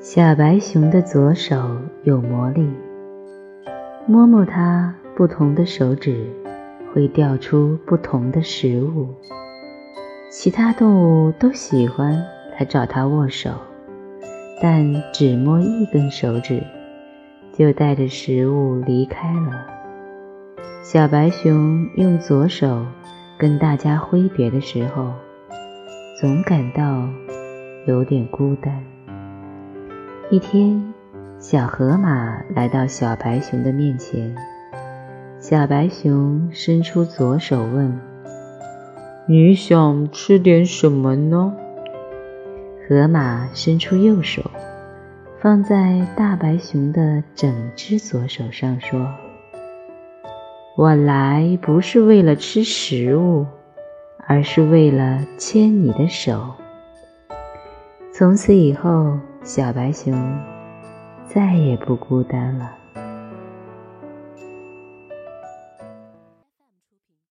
小白熊的左手有魔力，摸摸它不同的手指，会掉出不同的食物。其他动物都喜欢来找它握手，但只摸一根手指，就带着食物离开了。小白熊用左手跟大家挥别的时候，总感到有点孤单。一天，小河马来到小白熊的面前。小白熊伸出左手问：“你想吃点什么呢？”河马伸出右手，放在大白熊的整只左手上，说：“我来不是为了吃食物，而是为了牵你的手。”从此以后。小白熊再也不孤单了。